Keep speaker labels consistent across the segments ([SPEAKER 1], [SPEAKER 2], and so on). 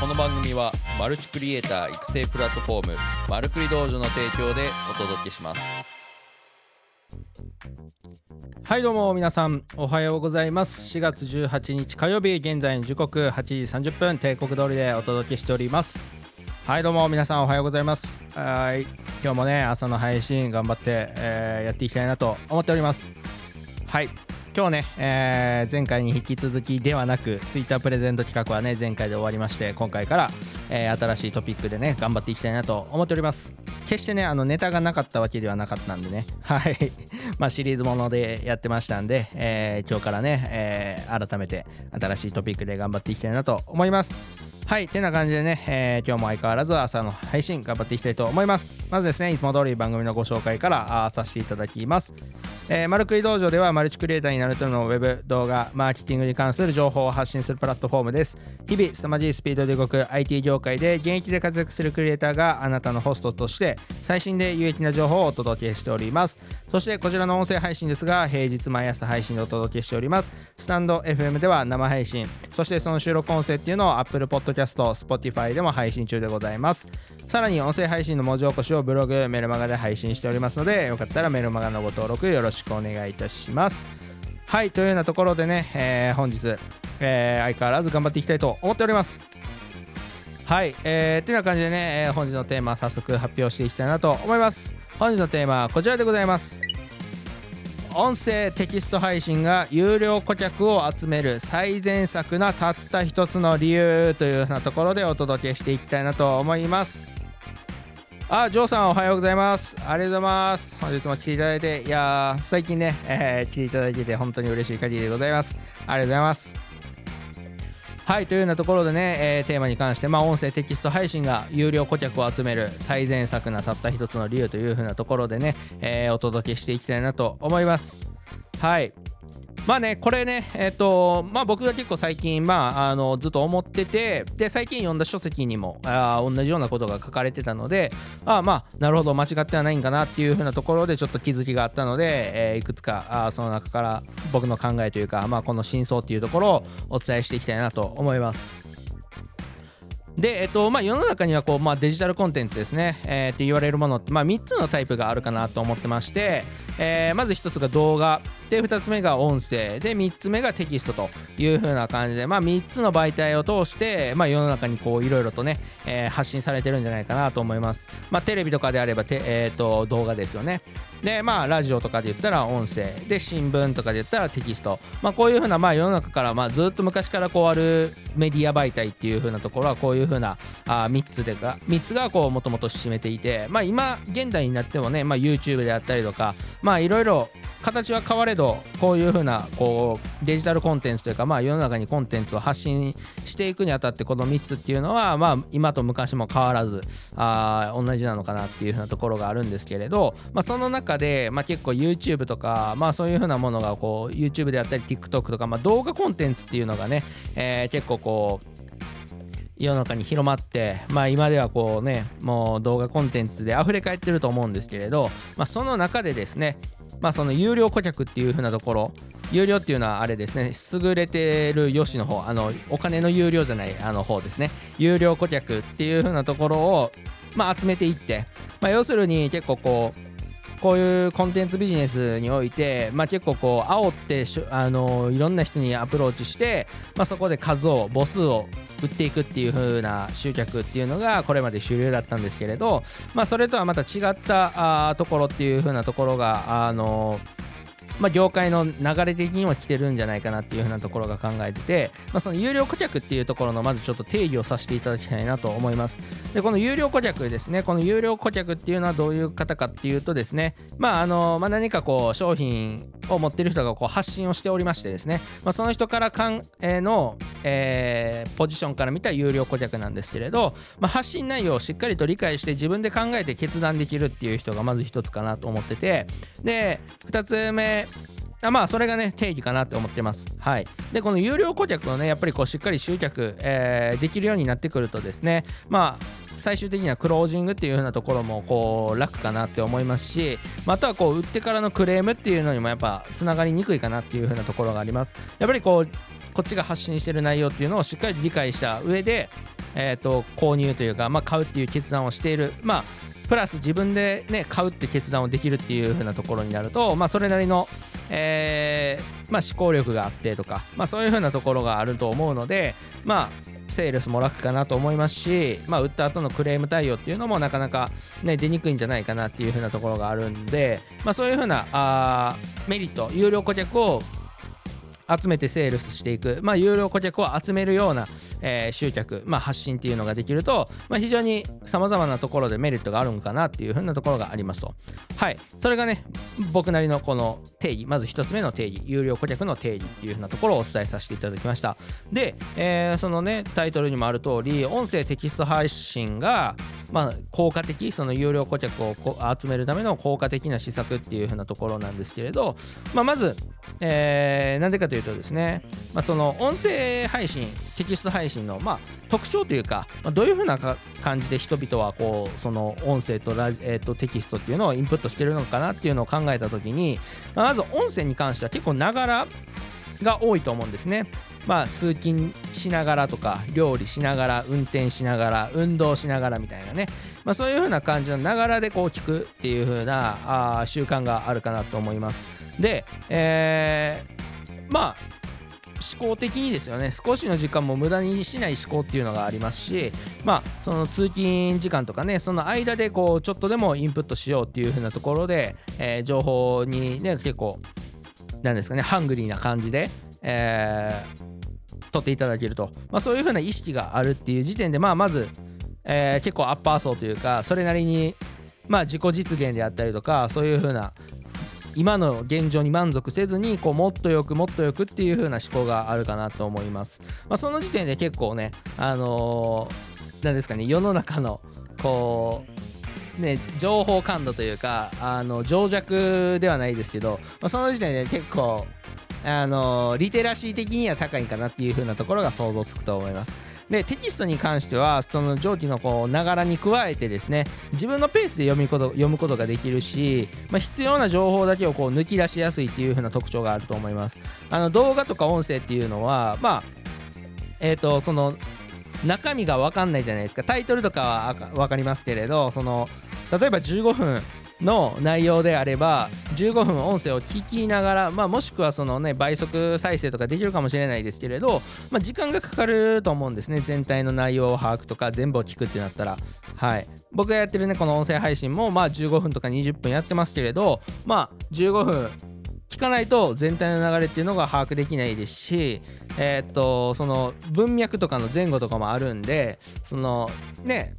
[SPEAKER 1] この番組はマルチクリエイター育成プラットフォームマルクリ道場の提供でお届けします。
[SPEAKER 2] はいどうも皆さんおはようございます。4月18日火曜日現在の時刻8時30分帝国通りでお届けしております。はいどうも皆さんおはようございます。はい今日もね朝の配信頑張って、えーやっていきたいなと思っております。はい今日ね、えー前回に引き続きではなく Twitter プレゼント企画はね前回で終わりまして今回から、えー新しいトピックでね頑張っていきたいなと思っております。決してねあのネタがなかったわけではなかったんでね。はい。まあシリーズものでやってましたんで、えー今日からね、え改めて新しいトピックで頑張っていきたいなと思います。はい、てな感じでね、えー今日も相変わらず朝の配信頑張っていきたいと思います。まずですね、いつも通り番組のご紹介からあさせていただきます。えーマルクリ道場ではマルチクリエイターになるためのウェブ動画マーケティングに関する情報を発信するプラットフォームです日々凄まじいスピードで動く IT 業界で現役で活躍するクリエイターがあなたのホストとして最新で有益な情報をお届けしておりますそしてこちらの音声配信ですが平日毎朝配信でお届けしておりますスタンド FM では生配信そしてその収録音声っていうのを Apple Podcast、キャスト Spotify でも配信中でございますさらに音声配信の文字起こしをブログ、メルマガで配信しておりますので、よかったらメルマガのご登録よろしくお願いいたします。はい、というようなところでね、えー本日、えー相変わらず頑張っていきたいと思っております。はい、えー、ってな感じでね、えー本日のテーマ早速発表していきたいなと思います。本日のテーマはこちらでございます。音声テキスト配信が有料顧客を集める最善策なたった一つの理由というようなところでお届けしていきたいなと思います。あジョーさんおはようございます。ありがとうございます。本日も来ていただいていや最近ね、えー来ていただいてて本当に嬉しい限りでございます。ありがとうございます。はいというようなところでね、えーテーマに関して、まあ、音声テキスト配信が有料顧客を集める最善策なたった一つの理由というふうなところでね、えーお届けしていきたいなと思います。はい。まあねこれねえっ、とまあ僕が結構最近まああのずっと思っててで最近読んだ書籍にもあ同じようなことが書かれてたのでああまあなるほど間違ってはないんかなっていうふうなところでちょっと気づきがあったので、えーいくつかあその中から僕の考えというかまあこの真相っていうところをお伝えしていきたいなと思います。で、えっとまあ、世の中にはこう、まあ、デジタルコンテンツですね、えーって言われるものって、まあ、3つのタイプがあるかなと思ってまして、えーまず1つが動画で2つ目が音声で3つ目がテキストという風な感じで、まあ、3つの媒体を通して、まあ、世の中にこういろいろとね、えー発信されてるんじゃないかなと思います、まあ、テレビとかであればて、えー、と動画ですよね。でまあラジオとかで言ったら音声で新聞とかで言ったらテキスト。まあこういう風なまあ世の中からまあずっと昔からこうあるメディア媒体っていう風なところはこういう風なあ3つでが3つがこうもともと占めていてまあ今現代になってもねまあ YouTube であったりとかまあいろいろ形は変われどこういう風なこうデジタルコンテンツというかまあ世の中にコンテンツを発信していくにあたってこの3つっていうのはまあ今と昔も変わらずあ同じなのかなっていう風なところがあるんですけれどまあその中でまあ結構 YouTube とかまあそういう風なものがこう YouTube であったり TikTok とかまあ動画コンテンツっていうのがね、えー結構こう世の中に広まって、まあ、今ではこうねもう動画コンテンツで溢れ返ってると思うんですけれど、まあ、その中でですね、まあ、その有料顧客っていう風なところ有料っていうのはあれですね優れてるよしの方あのお金の有料じゃないあの方ですね有料顧客っていう風なところを、まあ、集めていって、まあ、要するに結構こうこういうコンテンツビジネスにおいて、まあ、結構こう煽ってしあのいろんな人にアプローチして、まあ、そこで数を母数を売っていくっていう風な集客っていうのがこれまで主流だったんですけれど、まあ、それとはまた違ったあところっていう風なところがあのまあ、業界の流れ的には来てるんじゃないかなっていうふうなところが考えてて、まあ、その有料顧客っていうところのまずちょっと定義をさせていただきたいなと思います。でこの有料顧客ですねこの有料顧客っていうのはどういう方かっていうとですねまああの、まあ、何かこう商品を持ってる人がこう発信をしておりましてですね、まあ、その人からかん、えーの、えーポジションから見た有料顧客なんですけれど、まあ、発信内容をしっかりと理解して自分で考えて決断できるっていう人がまず一つかなと思っててで2つ目あまあそれがね定義かなって思ってます。はい。でこの有料顧客をねやっぱりこうしっかり集客、えーできるようになってくるとですねまあ最終的にはクロージングっていう風なところもこう楽かなって思いますしまたはこう売ってからのクレームっていうのにもやっぱつながりにくいかなっていう風なところがあります。やっぱりこうこっちが発信してる内容っていうのをしっかり理解した上でえー、と購入というか、まあ、買うっていう決断をしている、まあ、プラス自分で、ね、買うって決断をできるっていう風なところになると、まあ、それなりの、えーまあ、思考力があってとか、まあ、そういう風なところがあると思うので、まあ、セールスも楽かなと思いますし、まあ、売った後のクレーム対応っていうのもなかなか、ね、出にくいんじゃないかなっていう風なところがあるんで、まあ、そういう風なあメリット有料顧客を集めてセールスしていく、まあ、有料顧客を集めるような、えー、集客、まあ、発信っていうのができると、まあ、非常にさまざまなところでメリットがあるのかなっていうふうなところがありますと。はい。それがね、僕なりのこの定義、まず1つ目の定義、有料顧客の定義っていうふうなところをお伝えさせていただきました。で、えー、そのね、タイトルにもある通り、音声テキスト配信が、まあ、効果的、その有料顧客を集めるための効果的な施策っていうふうなところなんですけれど、まあ、まず、えー、なんでかというとですね、まあ、その音声配信、テキスト配信の、まあ、特徴というか、まあ、どういうふうな感じで人々はこうその音声とラえー、とテキストっていうのをインプットしてるのかなっていうのを考えた時に、まあ、まず音声に関しては結構ながらが多いと思うんですね。まあ、通勤しながらとか料理しながら運転しながら運動しながらみたいなね、まあ、そういう風な感じのながらでこう聞くっていう風なあ習慣があるかなと思います。で、えー、まあ思考的にですよね。少しの時間も無駄にしない思考っていうのがありますしまあその通勤時間とかねその間でこうちょっとでもインプットしようっていう風なところで、えー、情報にね結構なんですかねハングリーな感じで、えー、取っていただけると、まあ、そういうふうな意識があるっていう時点で、まあ、まず、えー、結構アッパー層というかそれなりに、まあ、自己実現であったりとかそういうふうな今の現状に満足せずにこうもっとよくもっとよくっていう風な思考があるかなと思います。まあ、その時点で結構ね、あのー、なんですかね、世の中のこう、ね、情報感度というか、あの情弱ではないですけど、まあ、その時点で結構あのリテラシー的には高いかなっていう風なところが想像つくと思います。でテキストに関してはその上記のこうながらに加えてですね自分のペースで読みこと読むことができるし、まあ、必要な情報だけをこう抜き出しやすいっていう風な特徴があると思いますあの動画とか音声っていうのはまあえっ、ー、とその中身が分かんないじゃないですかタイトルとかは分かりますけれどその例えば15分の内容であれば15分音声を聞きながら、まあ、もしくはそのね倍速再生とかできるかもしれないですけれど、まあ、時間がかかると思うんですね。全体の内容を把握とか全部を聞くってなったら。はい。僕がやってるねこの音声配信もまあ15分とか20分やってますけれどまあ15分聞かないと全体の流れっていうのが把握できないですし、えー、っとその文脈とかの前後とかもあるんでそのね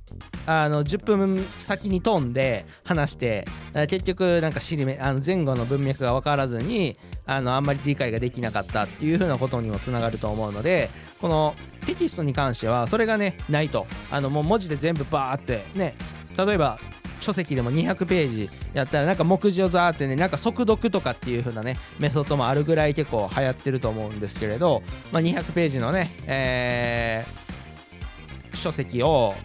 [SPEAKER 2] あの10分先に飛んで話して結局なんか尻目あの前後の文脈が分からずにあのあんまり理解ができなかったっていう風なことにもつながると思うのでこのテキストに関してはそれがねないと。あのもう文字で全部バーってね例えば書籍でも200ページやったらなんか目次をザーってねなんか速読とかっていう風なねメソッドもあるぐらい結構流行ってると思うんですけれど、まあ、200ページのね、えー、書籍を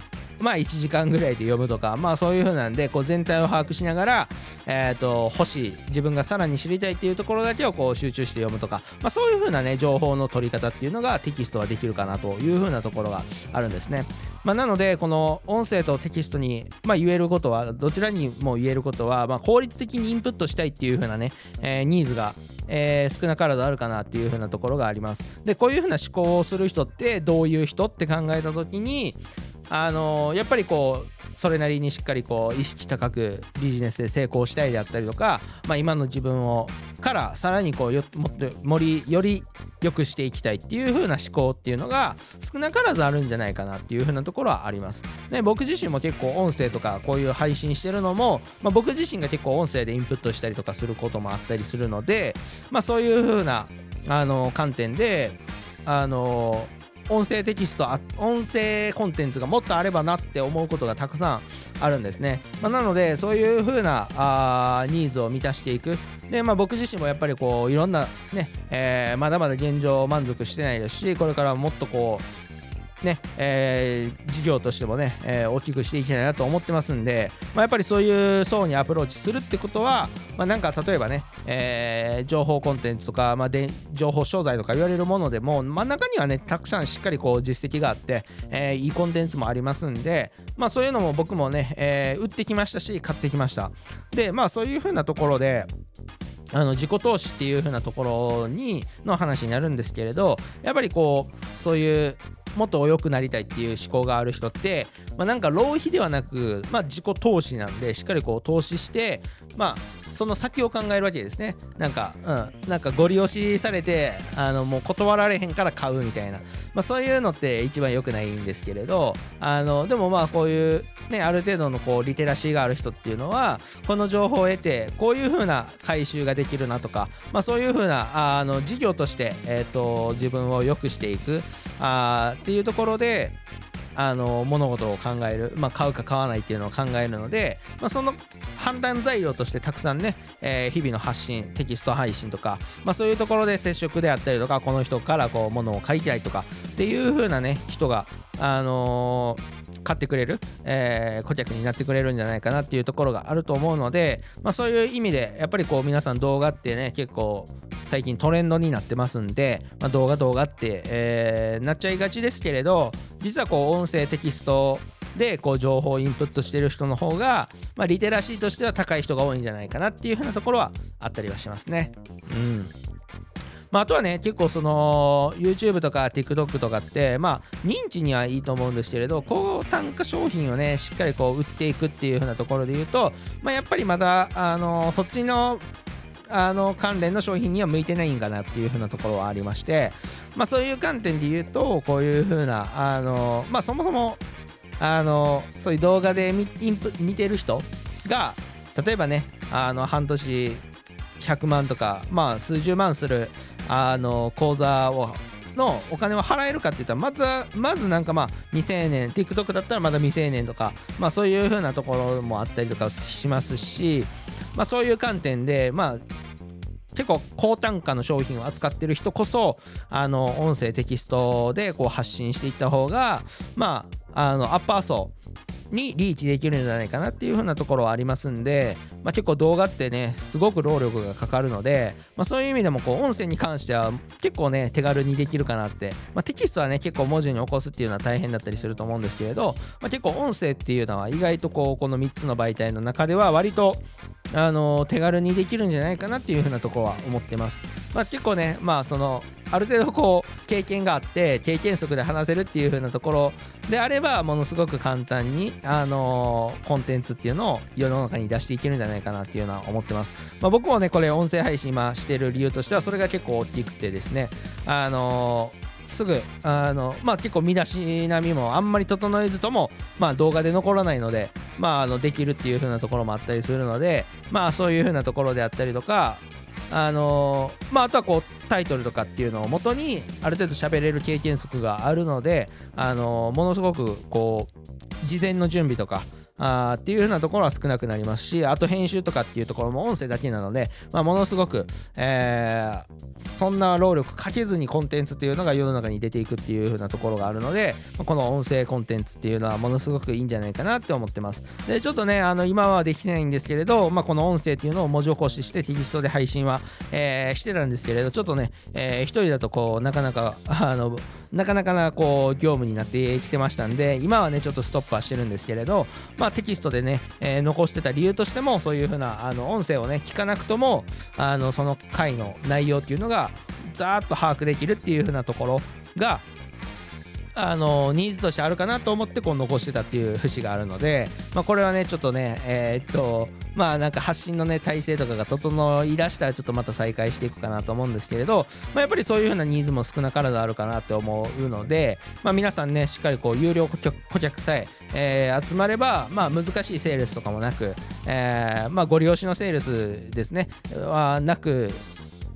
[SPEAKER 2] まあ1時間ぐらいで読むとかまあそういう風なんでこう全体を把握しながら、えー、と欲しい自分がさらに知りたいっていうところだけをこう集中して読むとか、まあ、そういう風なね情報の取り方っていうのがテキストはできるかなという風なところがあるんですね。まあ、なのでこの音声とテキストに、まあ、言えることはどちらにも言えることは、効率的にインプットしたいっていう風なね、えー、ニーズがえー、少なからずあるかなっていう風なところがあります。でこういう風な思考をする人ってどういう人って考えた時にあのやっぱりこうそれなりにしっかりこう意識高くビジネスで成功したいであったりとか、まあ、今の自分をからさらにこうよもっとよりより良くしていきたいっていう風な思考っていうのが少なからずあるんじゃないかなっていう風なところはあります。で僕自身も結構音声とかこういう配信してるのも、まあ、僕自身が結構音声でインプットしたりとかすることもあったりするので、まあ、そういう風なあな観点であの音声テキスト音声コンテンツがもっとあればなって思うことがたくさんあるんですね、まあ、なのでそういう風なあニーズを満たしていく。で、まあ、僕自身もやっぱりこういろんなね、えー、まだまだ現状満足してないですしこれからもっとこうね、えー、事業としてもね、えー、大きくしていきたいなと思ってますんで、まあ、やっぱりそういう層にアプローチするってことは、まあ、なんか例えばね、えー、情報コンテンツとか、まあ、で情報商材とか言われるものでも真ん中にはねたくさんしっかりこう実績があって、えー、いいコンテンツもありますんで、まあ、そういうのも僕もね、えー、売ってきましたし買ってきました。でまあそういうふうなところであの自己投資っていう風なところにの話になるんですけれどやっぱりこうそういうもっと良くなりたいっていう思考がある人って、まあ、なんか浪費ではなく、まあ、自己投資なんでしっかりこう投資して、まあ、その先を考えるわけですね。なんか、うん、なんかご利用しされてあのもう断られへんから買うみたいな、まあ、そういうのって一番良くないんですけれどあのでもまあこういうねある程度のこうリテラシーがある人っていうのはこの情報を得てこういう風な回収ができるなとか、まあ、そういう風なあの事業として、えーと、自分を良くしていくあっていうところであの物事を考える、まあ、買うか買わないっていうのを考えるので、まあ、その判断材料としてたくさんね、えー、日々の発信テキスト配信とか、まあ、そういうところで接触であったりとかこの人からこう物を買いたいとかっていう風なね人があのー、買ってくれる、えー、顧客になってくれるんじゃないかなっていうところがあると思うので、まあ、そういう意味でやっぱりこう皆さん動画ってね結構最近トレンドになってますんで、まあ、動画動画って、えー、なっちゃいがちですけれど実はこう音声テキストでこう情報をインプットしてる人の方が、まあ、リテラシーとしては高い人が多いんじゃないかなっていうふうなところはあったりはしますね。うんまあ、あとはね結構その YouTube とか TikTok とかってまあ認知にはいいと思うんですけれど高単価商品をねしっかりこう売っていくっていう風なところで言うと、まあ、やっぱりまだあのそっちのあの関連の商品には向いてないんかなっていう風なところはありまして、まあ、そういう観点で言うとこういう風なあのまあそもそもあのそういう動画で見見てる人が例えばねあの半年100万とかまあ数十万するあの口座をのお金を払えるかって言ったらまずはまずなんかまあ未成年 TikTok だったらまだ未成年とかまあそういう風なところもあったりとかしますしまあそういう観点でまあ結構高単価の商品を扱ってる人こそあの音声テキストでこう発信していった方がまああのアッパー層にリーチできるんじゃないかなっていう風なところはありますんで、まあ、結構動画ってねすごく労力がかかるので、まあ、そういう意味でもこう音声に関しては結構ね手軽にできるかなって、まあ、テキストはね結構文字に起こすっていうのは大変だったりすると思うんですけれど、ま、結構音声っていうのは意外とこうこの3つの媒体の中では割とあの手軽にできるんじゃないかなっていう風なとこは思ってます。まあ、結構ねまあそのある程度こう経験があって経験則で話せるっていう風なところであればものすごく簡単に、あの、コンテンツっていうのを世の中に出していけるんじゃないかなっていうのは思ってます、まあ、僕もねこれ音声配信今してる理由としてはそれが結構大きくてですねあのすぐあの、まあ、結構身だしなみもあんまり整えずとも、まあ、動画で残らないので、まあ、あのできるっていう風なところもあったりするので、まあ、そういう風なところであったりとかあのまあ、あとはこうタイトルとかっていうのをもとにある程度喋れる経験則があるので、あのものすごくこう事前の準備とかあっていう風なところは少なくなりますしあと編集とかっていうところも音声だけなので、まあ、ものすごく、えー、そんな労力かけずにコンテンツっていうのが世の中に出ていくっていう風なところがあるので、この音声コンテンツっていうのはものすごくいいんじゃないかなって思ってます。でちょっとねあの今はできないんですけれど、まあ、この音声っていうのを文字起こししてテキストで配信は、えー、してたんですけれどちょっとね、えー、一人だとこうなかなか あのなかなかなこう業務になってきてましたんで今はねちょっとストップはしてるんですけれど、まあ、まテキストでね、えー、残してた理由としてもそういう風なあな音声をね聞かなくともあのその回の内容っていうのがざーっと把握できるっていう風なところがあのニーズとしてあるかなと思ってこう残してたっていう節があるので、まあ、これはねちょっとねえー、っとまあなんか発信のね体制とかが整いだしたらちょっとまた再開していくかなと思うんですけれど、まあ、やっぱりそういう風なニーズも少なからずあるかなって思うので、まあ、皆さんねしっかりこう有料顧客さええー、集まれば、まあ、難しいセールスとかもなく、えーまあ、ご利用しのセールスですね。はなく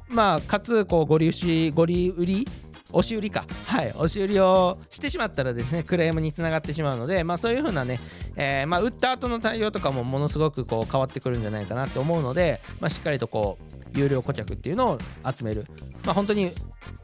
[SPEAKER 2] まあ、かつこうご利用しご利売り押し売りか。はい押し売りをしてしまったらですねクレームにつながってしまうのでまあそういうふうなね、えー、まあ売った後の対応とかもものすごくこう変わってくるんじゃないかなと思うので、まあ、しっかりとこう有料顧客っていうのを集める、まあ、本当に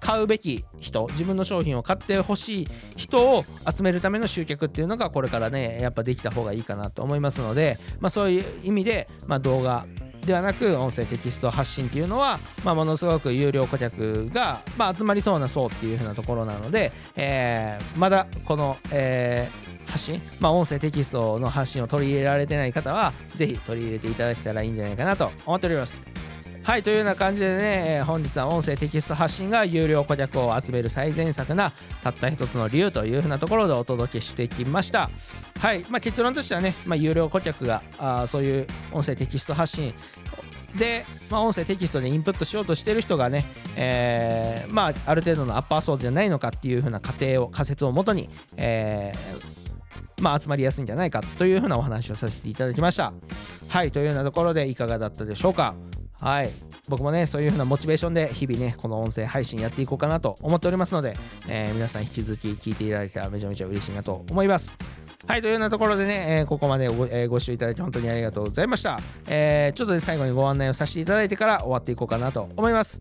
[SPEAKER 2] 買うべき人自分の商品を買ってほしい人を集めるための集客っていうのがこれからねやっぱできた方がいいかなと思いますので、まあ、そういう意味で、ま、動画ではなく音声テキスト発信っていうのは、まあ、ものすごく有料顧客が、まあ、集まりそうな層っていう風なところなので、えー、まだこの、えー、発信、まあ、音声テキストの発信を取り入れられてない方は是非取り入れていただけたらいいんじゃないかなと思っております。はいというような感じでね本日は音声テキスト発信が有料顧客を集める最善策なたった一つの理由というふうなところでお届けしてきました。はいまあ、結論としてはね、まあ、有料顧客があそういう音声テキスト発信で、まあ、音声テキストでインプットしようとしてる人がね、えー、まあ、ある程度のアッパー層じゃないのかっていうふうな仮定を仮説をもとに、えー、まあ、集まりやすいんじゃないかというふうなお話をさせていただきました。はいというようなところでいかがだったでしょうか。はい。僕もねそういう風なモチベーションで日々ねこの音声配信やっていこうかなと思っておりますので、えー、皆さん引き続き聞いていただけたらめちゃめちゃ嬉しいなと思います。はいというようなところでね、えー、ここまでご,、えー、ご視聴いただき本当にありがとうございました、えー、ちょっとで最後にご案内をさせていただいてから終わっていこうかなと思います。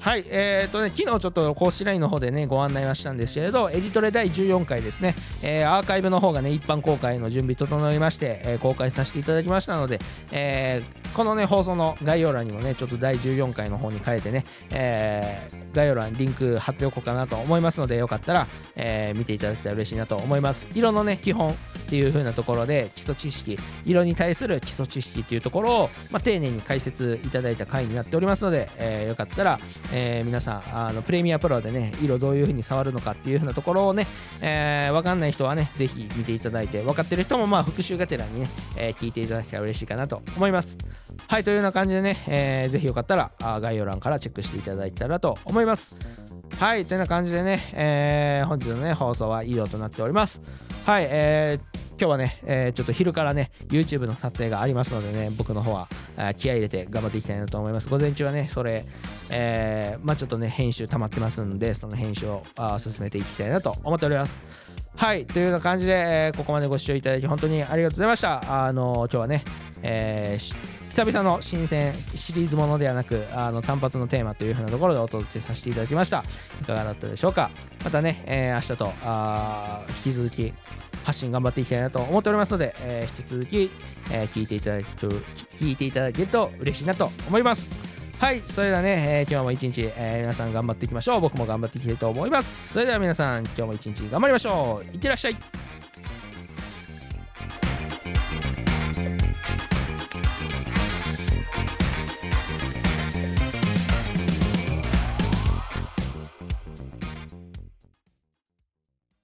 [SPEAKER 2] はい、えー、とね、昨日ちょっと公式 LINE の方でね、ご案内はしたんですけれど、エディトレ第14回ですね、えー、アーカイブの方がね、一般公開の準備整いまして、えー、公開させていただきましたので、えー、このね、放送の概要欄にもね、ちょっと第14回の方に変えてね、えー、概要欄リンク貼っておこうかなと思いますので、よかったら、えー、見ていただけたら嬉しいなと思います。色のね、基本っていう風なところで、基礎知識、色に対する基礎知識っていうところを、まあ、丁寧に解説いただいた回になっておりますので、えー、よかったら、えー、皆さん、あのプレミアプロでね、色どういう風に触るのかっていう風なところをね、えー、わかんない人はね、ぜひ見ていただいて、分かってる人もまあ復習がてらにね、え、聞いていただけたら嬉しいかなと思います。はい、というような感じでね、えー、ぜひよかったら概要欄からチェックしていただいたらと思います。はい、というような感じでね、えー、本日のね、放送は以上となっております。はい、えー、今日はね、えー、ちょっと昼からね、YouTube の撮影がありますのでね、僕の方は気合い入れて頑張っていきたいなと思います。午前中はね、それ、えー、まあちょっとね、編集溜まってますんで、その編集をあ進めていきたいなと思っております。はい、というような感じで、えー、ここまでご視聴いただき本当にありがとうございました。あの今日はね、えー久々の新鮮シリーズものではなくあの単発のテーマというふうなところでお届けさせていただきました。いかがだったでしょうか？またね、えー、明日とあ引き続き発信頑張っていきたいなと思っておりますので、えー、引き続き、えー、聞いていただける聞いていただけると嬉しいなと思います。はいそれではね、えー、今日も一日、え、皆さん頑張っていきましょう。僕も頑張っていきたいと思います。それでは皆さん今日も一日頑張りましょう。いってらっしゃい。